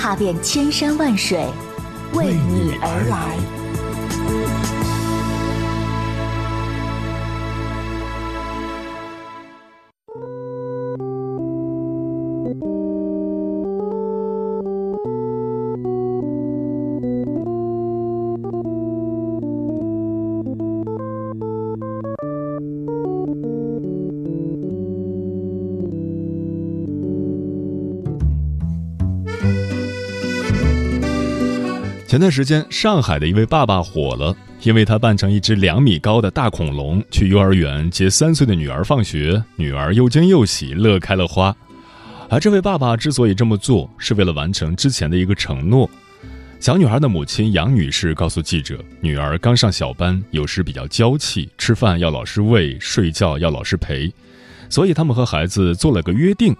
踏遍千山万水，为你而来。前段时间，上海的一位爸爸火了，因为他扮成一只两米高的大恐龙去幼儿园接三岁的女儿放学，女儿又惊又喜，乐开了花。而这位爸爸之所以这么做，是为了完成之前的一个承诺。小女孩的母亲杨女士告诉记者，女儿刚上小班，有时比较娇气，吃饭要老师喂，睡觉要老师陪，所以他们和孩子做了个约定。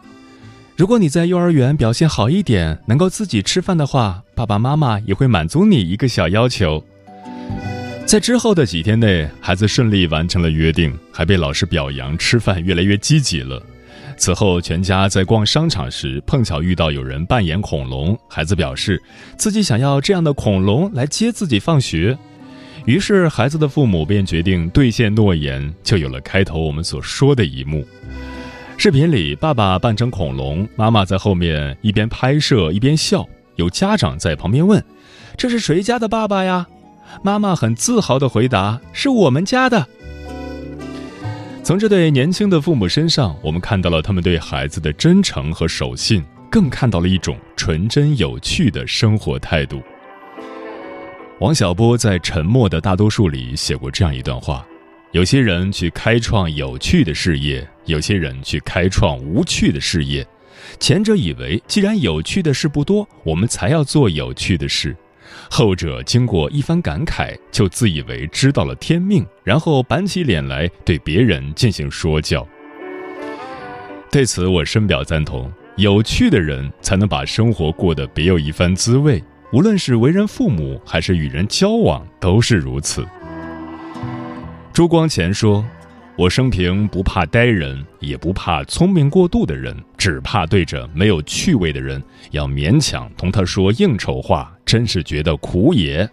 如果你在幼儿园表现好一点，能够自己吃饭的话，爸爸妈妈也会满足你一个小要求。在之后的几天内，孩子顺利完成了约定，还被老师表扬，吃饭越来越积极了。此后，全家在逛商场时碰巧遇到有人扮演恐龙，孩子表示自己想要这样的恐龙来接自己放学，于是孩子的父母便决定兑现诺言，就有了开头我们所说的一幕。视频里，爸爸扮成恐龙，妈妈在后面一边拍摄一边笑。有家长在旁边问：“这是谁家的爸爸呀？”妈妈很自豪地回答：“是我们家的。”从这对年轻的父母身上，我们看到了他们对孩子的真诚和守信，更看到了一种纯真有趣的生活态度。王小波在《沉默的大多数》里写过这样一段话。有些人去开创有趣的事业，有些人去开创无趣的事业。前者以为，既然有趣的事不多，我们才要做有趣的事；后者经过一番感慨，就自以为知道了天命，然后板起脸来对别人进行说教。对此，我深表赞同。有趣的人才能把生活过得别有一番滋味，无论是为人父母，还是与人交往，都是如此。朱光潜说：“我生平不怕呆人，也不怕聪明过度的人，只怕对着没有趣味的人，要勉强同他说应酬话，真是觉得苦也。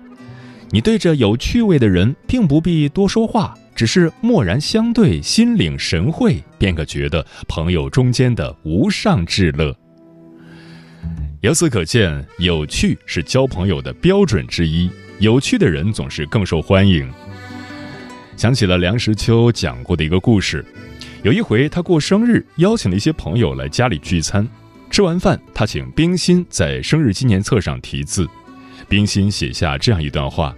你对着有趣味的人，并不必多说话，只是默然相对，心领神会，便可觉得朋友中间的无上至乐。由此可见，有趣是交朋友的标准之一，有趣的人总是更受欢迎。”想起了梁实秋讲过的一个故事，有一回他过生日，邀请了一些朋友来家里聚餐。吃完饭，他请冰心在生日纪念册上题字，冰心写下这样一段话：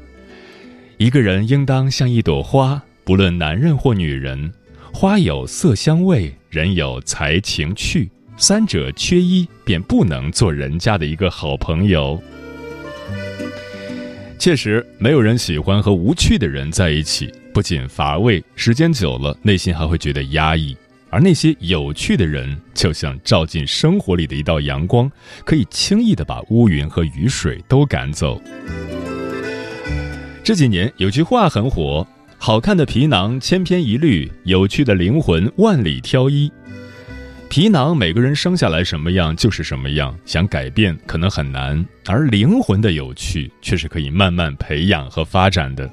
一个人应当像一朵花，不论男人或女人，花有色香味，人有才情趣，三者缺一，便不能做人家的一个好朋友。确实，没有人喜欢和无趣的人在一起。不仅乏味，时间久了，内心还会觉得压抑。而那些有趣的人，就像照进生活里的一道阳光，可以轻易的把乌云和雨水都赶走。这几年有句话很火：“好看的皮囊千篇一律，有趣的灵魂万里挑一。”皮囊每个人生下来什么样就是什么样，想改变可能很难，而灵魂的有趣却是可以慢慢培养和发展的。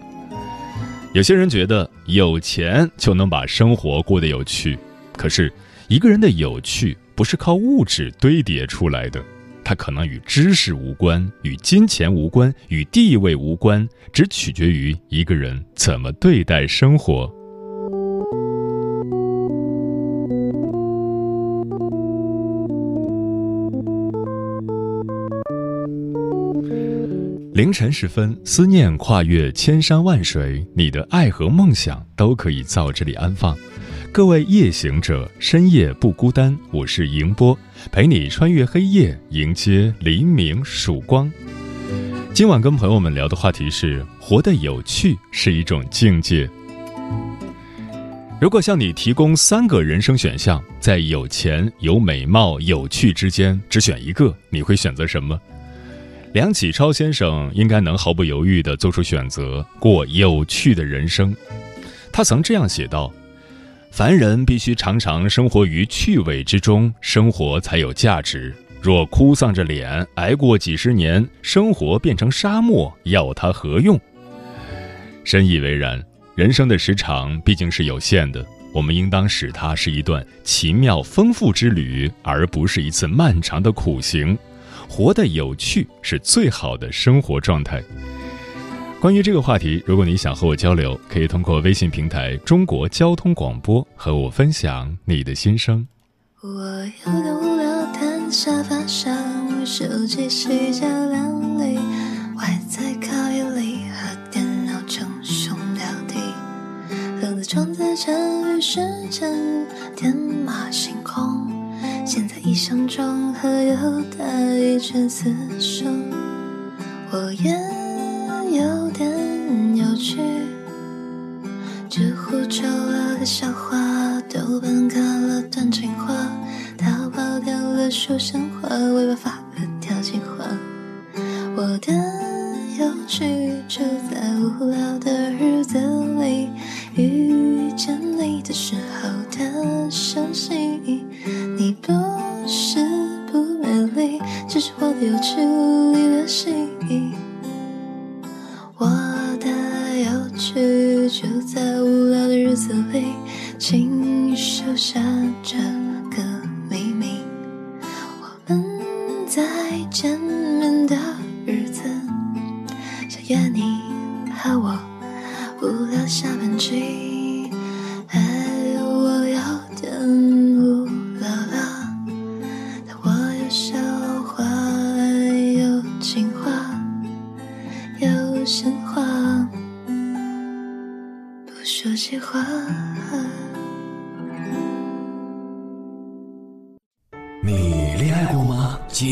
有些人觉得有钱就能把生活过得有趣，可是一个人的有趣不是靠物质堆叠出来的，它可能与知识无关，与金钱无关，与地位无关，只取决于一个人怎么对待生活。凌晨时分，思念跨越千山万水，你的爱和梦想都可以在这里安放。各位夜行者，深夜不孤单。我是迎波，陪你穿越黑夜，迎接黎明曙光。今晚跟朋友们聊的话题是：活得有趣是一种境界。如果向你提供三个人生选项，在有钱、有美貌、有趣之间只选一个，你会选择什么？梁启超先生应该能毫不犹豫地做出选择，过有趣的人生。他曾这样写道：“凡人必须常常生活于趣味之中，生活才有价值。若哭丧着脸挨过几十年，生活变成沙漠，要它何用？”深以为然。人生的时长毕竟是有限的，我们应当使它是一段奇妙丰富之旅，而不是一次漫长的苦行。活得有趣是最好的生活状态。关于这个话题，如果你想和我交流，可以通过微信平台“中国交通广播”和我分享你的心声。我有点无聊，瘫沙发上，手机睡觉两里，外在靠夜里。装在沉鱼时间，天马行空。现在意象中还有他一圈死生，我也去就在无聊的日子里，请收下这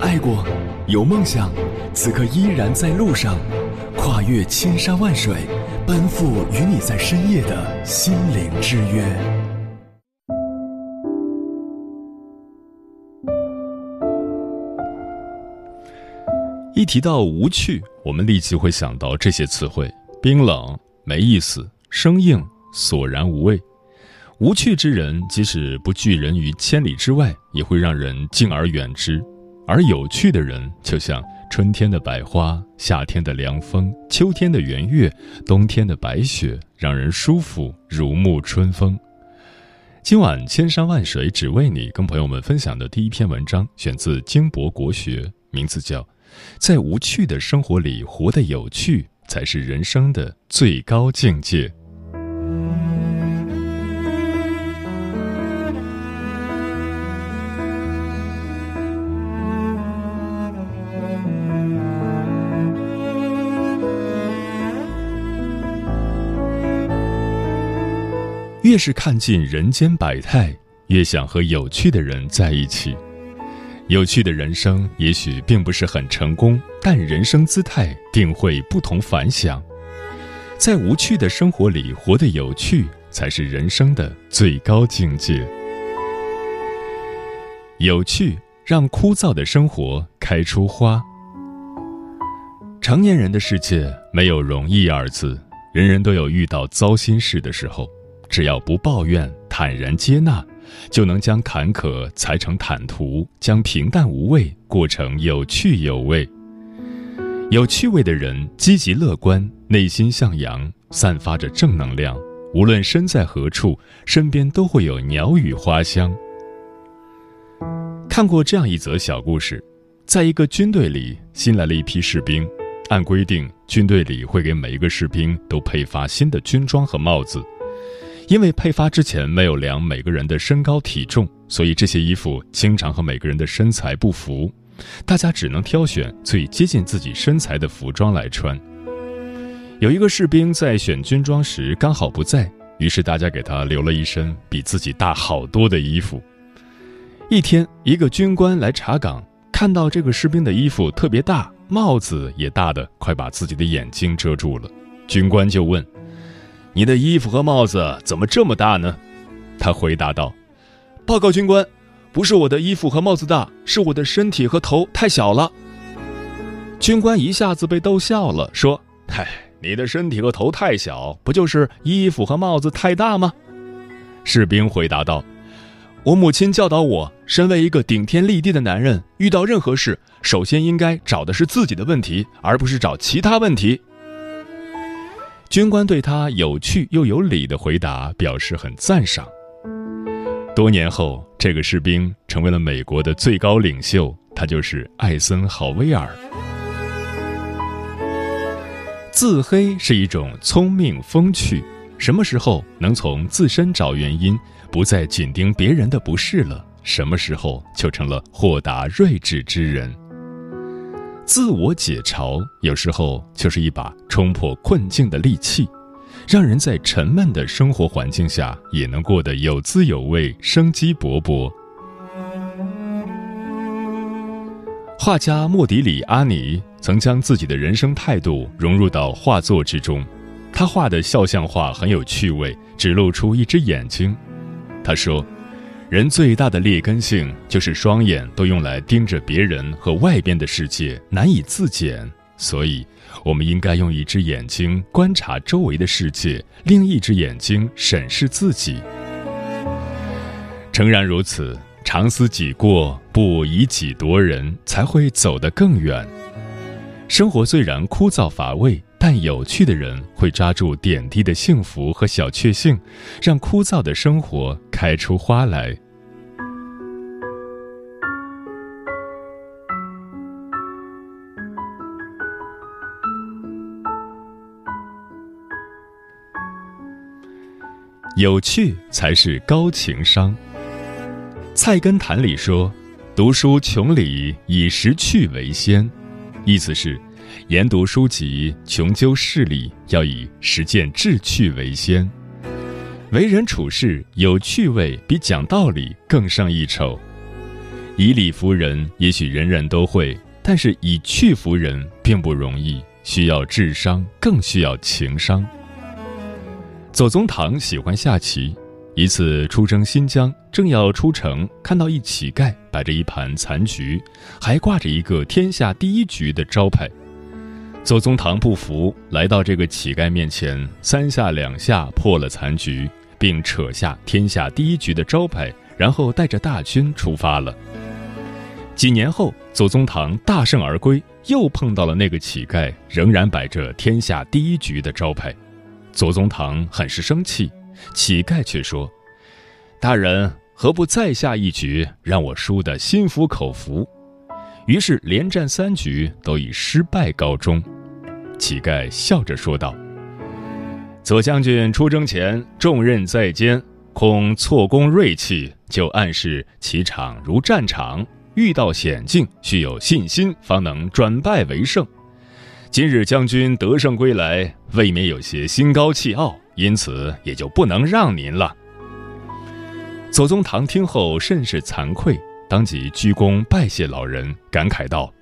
爱过，有梦想，此刻依然在路上，跨越千山万水，奔赴与你在深夜的心灵之约。一提到无趣，我们立即会想到这些词汇：冰冷、没意思、生硬、索然无味。无趣之人，即使不拒人于千里之外，也会让人敬而远之。而有趣的人，就像春天的百花，夏天的凉风，秋天的圆月，冬天的白雪，让人舒服如沐春风。今晚千山万水只为你，跟朋友们分享的第一篇文章，选自金博国学，名字叫《在无趣的生活里活得有趣，才是人生的最高境界》。越是看尽人间百态，越想和有趣的人在一起。有趣的人生也许并不是很成功，但人生姿态定会不同凡响。在无趣的生活里活得有趣，才是人生的最高境界。有趣让枯燥的生活开出花。成年人的世界没有容易二字，人人都有遇到糟心事的时候。只要不抱怨，坦然接纳，就能将坎坷裁成坦途，将平淡无味过成有趣有味。有趣味的人积极乐观，内心向阳，散发着正能量，无论身在何处，身边都会有鸟语花香。看过这样一则小故事，在一个军队里，新来了一批士兵，按规定，军队里会给每一个士兵都配发新的军装和帽子。因为配发之前没有量每个人的身高体重，所以这些衣服经常和每个人的身材不符，大家只能挑选最接近自己身材的服装来穿。有一个士兵在选军装时刚好不在，于是大家给他留了一身比自己大好多的衣服。一天，一个军官来查岗，看到这个士兵的衣服特别大，帽子也大的快把自己的眼睛遮住了，军官就问。你的衣服和帽子怎么这么大呢？他回答道：“报告军官，不是我的衣服和帽子大，是我的身体和头太小了。”军官一下子被逗笑了，说：“嗨，你的身体和头太小，不就是衣服和帽子太大吗？”士兵回答道：“我母亲教导我，身为一个顶天立地的男人，遇到任何事，首先应该找的是自己的问题，而不是找其他问题。”军官对他有趣又有理的回答表示很赞赏。多年后，这个士兵成为了美国的最高领袖，他就是艾森豪威尔。自黑是一种聪明风趣，什么时候能从自身找原因，不再紧盯别人的不是了，什么时候就成了豁达睿智之人。自我解嘲有时候就是一把冲破困境的利器，让人在沉闷的生活环境下也能过得有滋有味、生机勃勃。画家莫迪里阿尼曾将自己的人生态度融入到画作之中，他画的肖像画很有趣味，只露出一只眼睛。他说。人最大的劣根性就是双眼都用来盯着别人和外边的世界，难以自检。所以，我们应该用一只眼睛观察周围的世界，另一只眼睛审视自己。诚然如此，常思己过，不以己度人，才会走得更远。生活虽然枯燥乏味，但有趣的人会抓住点滴的幸福和小确幸，让枯燥的生活开出花来。有趣才是高情商。《菜根谭》里说：“读书穷理，以识趣为先。”意思是，研读书籍、穷究事理，要以实践志趣为先。为人处事有趣味，比讲道理更胜一筹。以理服人，也许人人都会，但是以趣服人并不容易，需要智商，更需要情商。左宗棠喜欢下棋，一次出征新疆，正要出城，看到一乞丐摆着一盘残局，还挂着一个天下第一局的招牌。左宗棠不服，来到这个乞丐面前，三下两下破了残局，并扯下天下第一局的招牌，然后带着大军出发了。几年后，左宗棠大胜而归，又碰到了那个乞丐，仍然摆着天下第一局的招牌。左宗棠很是生气，乞丐却说：“大人何不再下一局，让我输得心服口服？”于是连战三局都以失败告终。乞丐笑着说道：“左将军出征前重任在肩，恐错攻锐气，就暗示其场如战场，遇到险境需有信心，方能转败为胜。”今日将军得胜归来，未免有些心高气傲，因此也就不能让您了。左宗棠听后甚是惭愧，当即鞠躬拜谢老人，感慨道：“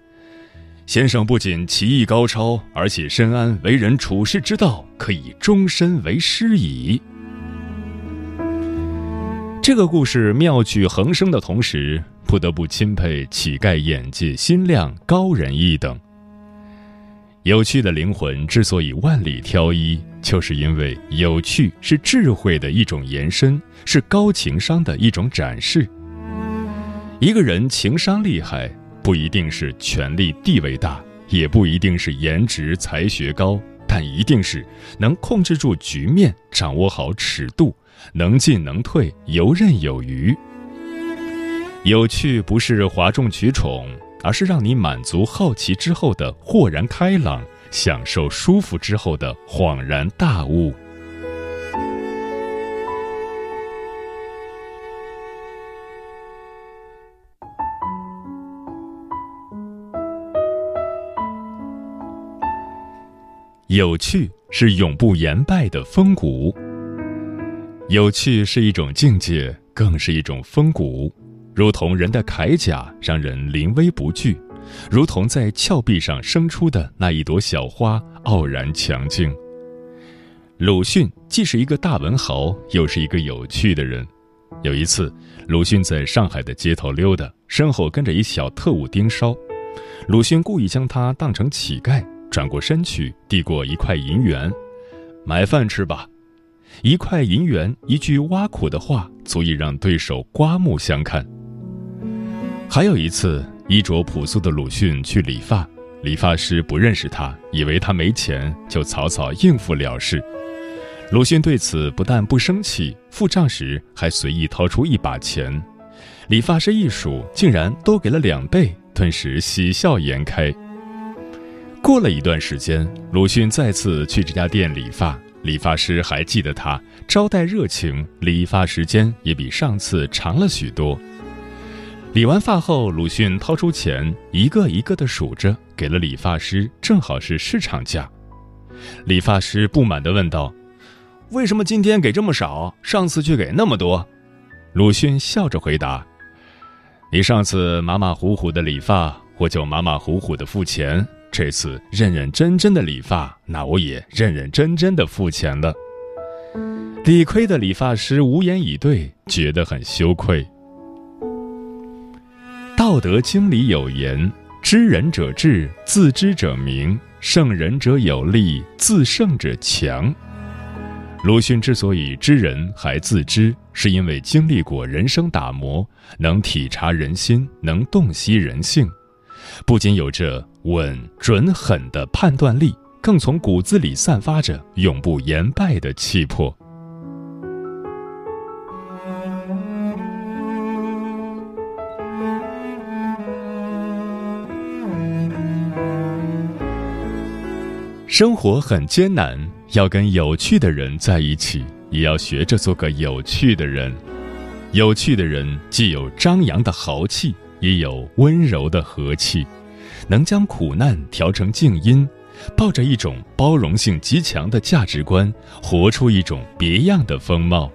先生不仅棋艺高超，而且深谙为人处世之道，可以终身为师矣。”这个故事妙趣横生的同时，不得不钦佩乞丐眼界心亮，高人一等。有趣的灵魂之所以万里挑一，就是因为有趣是智慧的一种延伸，是高情商的一种展示。一个人情商厉害，不一定是权力地位大，也不一定是颜值才学高，但一定是能控制住局面，掌握好尺度，能进能退，游刃有余。有趣不是哗众取宠，而是让你满足好奇之后的豁然开朗，享受舒服之后的恍然大悟。有趣是永不言败的风骨。有趣是一种境界，更是一种风骨，如同人的铠甲，让人临危不惧；如同在峭壁上生出的那一朵小花，傲然强劲。鲁迅既是一个大文豪，又是一个有趣的人。有一次，鲁迅在上海的街头溜达，身后跟着一小特务盯梢，鲁迅故意将他当成乞丐。转过身去，递过一块银元，买饭吃吧。一块银元，一句挖苦的话，足以让对手刮目相看。还有一次，衣着朴素的鲁迅去理发，理发师不认识他，以为他没钱，就草草应付了事。鲁迅对此不但不生气，付账时还随意掏出一把钱。理发师一数，竟然多给了两倍，顿时喜笑颜开。过了一段时间，鲁迅再次去这家店理发，理发师还记得他，招待热情，理发时间也比上次长了许多。理完发后，鲁迅掏出钱，一个一个的数着，给了理发师，正好是市场价。理发师不满地问道：“为什么今天给这么少？上次却给那么多？”鲁迅笑着回答：“你上次马马虎虎的理发，我就马马虎虎的付钱。”这次认认真真的理发，那我也认认真真的付钱了。理亏的理发师无言以对，觉得很羞愧。《道德经》里有言：“知人者智，自知者明；胜人者有力，自胜者强。”鲁迅之所以知人还自知，是因为经历过人生打磨，能体察人心，能洞悉人性。不仅有着稳准狠的判断力，更从骨子里散发着永不言败的气魄。生活很艰难，要跟有趣的人在一起，也要学着做个有趣的人。有趣的人既有张扬的豪气。也有温柔的和气，能将苦难调成静音，抱着一种包容性极强的价值观，活出一种别样的风貌。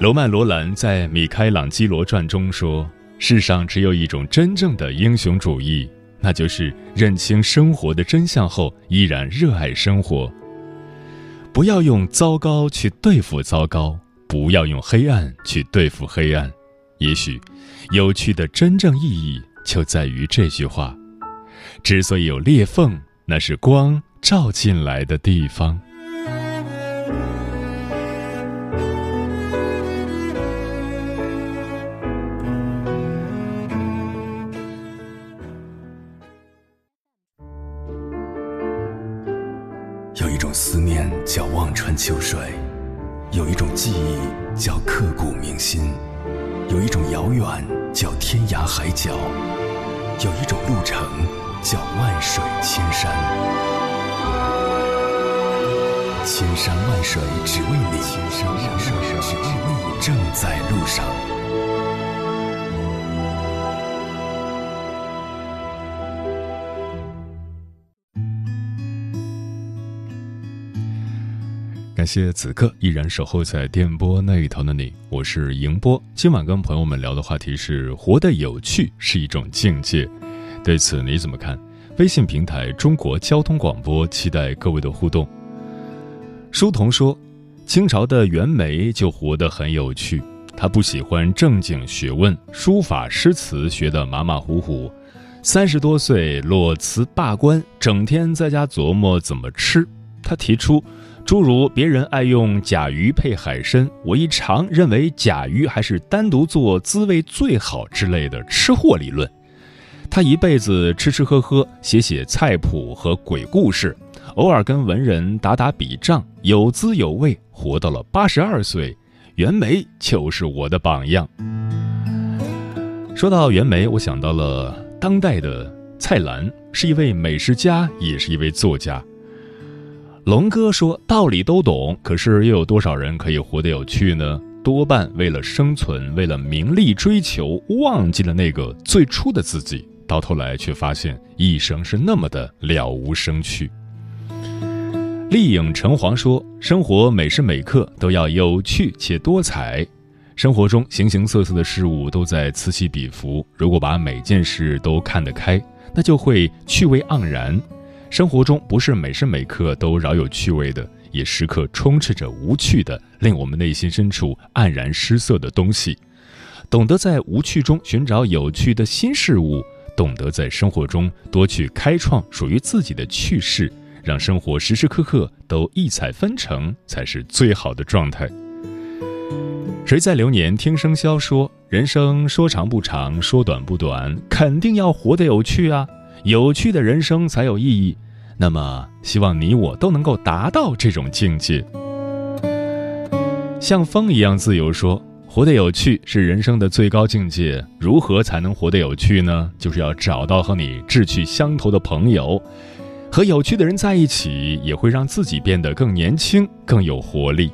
罗曼·罗兰在《米开朗基罗传》中说：“世上只有一种真正的英雄主义，那就是认清生活的真相后依然热爱生活。不要用糟糕去对付糟糕，不要用黑暗去对付黑暗。”也许，有趣的真正意义就在于这句话：之所以有裂缝，那是光照进来的地方。有一种思念叫望穿秋水，有一种记忆叫刻骨铭心。有一种遥远叫天涯海角，有一种路程叫万水千山。千山万水只为你，千山万水只为你，正在路上。感谢此刻依然守候在电波那一头的你，我是迎波。今晚跟朋友们聊的话题是：活得有趣是一种境界。对此你怎么看？微信平台中国交通广播，期待各位的互动。书童说，清朝的袁枚就活得很有趣，他不喜欢正经学问，书法诗词学得马马虎虎。三十多岁裸辞罢官，整天在家琢磨怎么吃。他提出。诸如别人爱用甲鱼配海参，我一尝认为甲鱼还是单独做滋味最好之类的吃货理论。他一辈子吃吃喝喝，写写菜谱和鬼故事，偶尔跟文人打打笔仗，有滋有味，活到了八十二岁。袁枚就是我的榜样。说到袁枚，我想到了当代的蔡澜，是一位美食家，也是一位作家。龙哥说道理都懂，可是又有多少人可以活得有趣呢？多半为了生存，为了名利追求，忘记了那个最初的自己。到头来却发现一生是那么的了无生趣。丽影橙黄说：“生活每时每刻都要有趣且多彩，生活中形形色色的事物都在此起彼伏。如果把每件事都看得开，那就会趣味盎然。生活中不是每时每刻都饶有趣味的，也时刻充斥着无趣的，令我们内心深处黯然失色的东西。懂得在无趣中寻找有趣的新事物。”懂得在生活中多去开创属于自己的趣事，让生活时时刻刻都异彩纷呈，才是最好的状态。谁在流年听生肖说，人生说长不长，说短不短，肯定要活得有趣啊！有趣的人生才有意义。那么，希望你我都能够达到这种境界，像风一样自由说。活得有趣是人生的最高境界。如何才能活得有趣呢？就是要找到和你志趣相投的朋友，和有趣的人在一起，也会让自己变得更年轻、更有活力。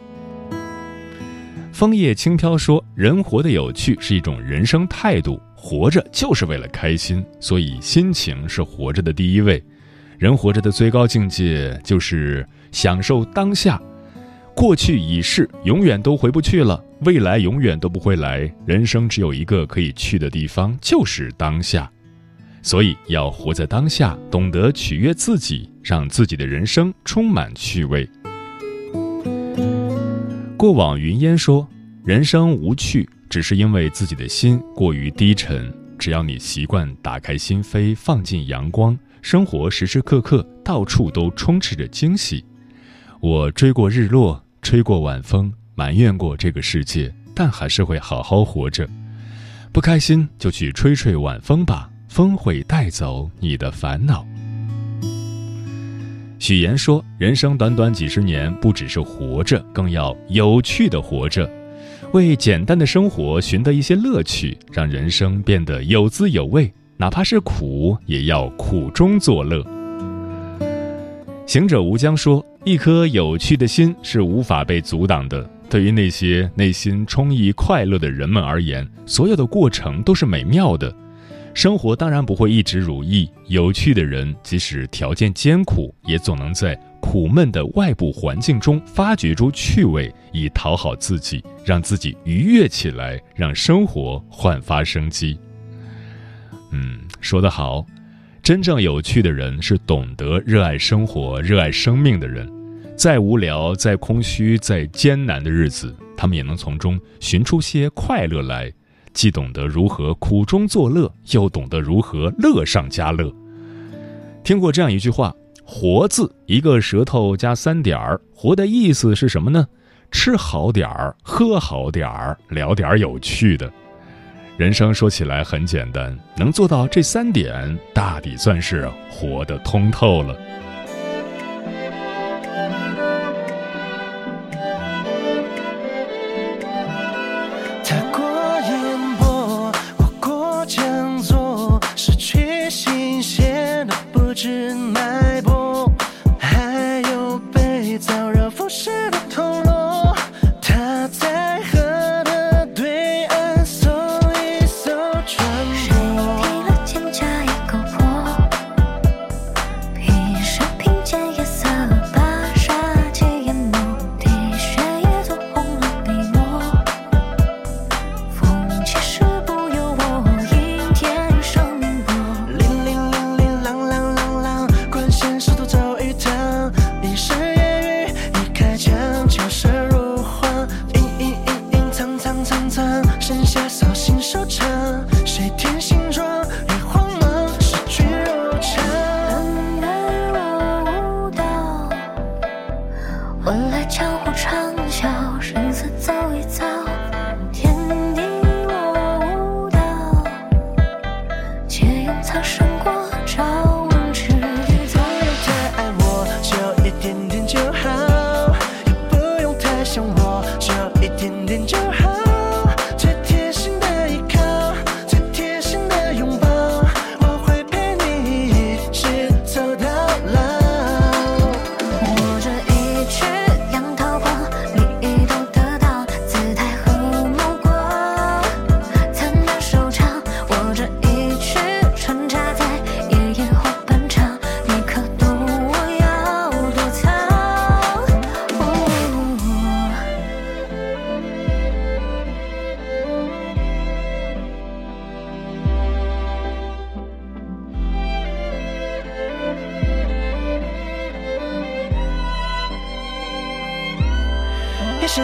枫叶轻飘说：“人活得有趣是一种人生态度，活着就是为了开心，所以心情是活着的第一位。人活着的最高境界就是享受当下。”过去已逝，永远都回不去了；未来永远都不会来。人生只有一个可以去的地方，就是当下。所以要活在当下，懂得取悦自己，让自己的人生充满趣味。过往云烟说：“人生无趣，只是因为自己的心过于低沉。只要你习惯打开心扉，放进阳光，生活时时刻刻到处都充斥着惊喜。”我追过日落。吹过晚风，埋怨过这个世界，但还是会好好活着。不开心就去吹吹晚风吧，风会带走你的烦恼。许言说：“人生短短几十年，不只是活着，更要有趣的活着，为简单的生活寻得一些乐趣，让人生变得有滋有味。哪怕是苦，也要苦中作乐。”行者无疆说。一颗有趣的心是无法被阻挡的。对于那些内心充溢快乐的人们而言，所有的过程都是美妙的。生活当然不会一直如意，有趣的人即使条件艰苦，也总能在苦闷的外部环境中发掘出趣味，以讨好自己，让自己愉悦起来，让生活焕发生机。嗯，说得好，真正有趣的人是懂得热爱生活、热爱生命的人。再无聊、再空虚、再艰难的日子，他们也能从中寻出些快乐来，既懂得如何苦中作乐，又懂得如何乐上加乐。听过这样一句话：“活字一个舌头加三点儿，活的意思是什么呢？吃好点儿，喝好点儿，聊点儿有趣的。人生说起来很简单，能做到这三点，大抵算是活得通透了。”谁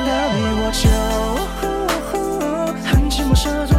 到你我就很寂寞，手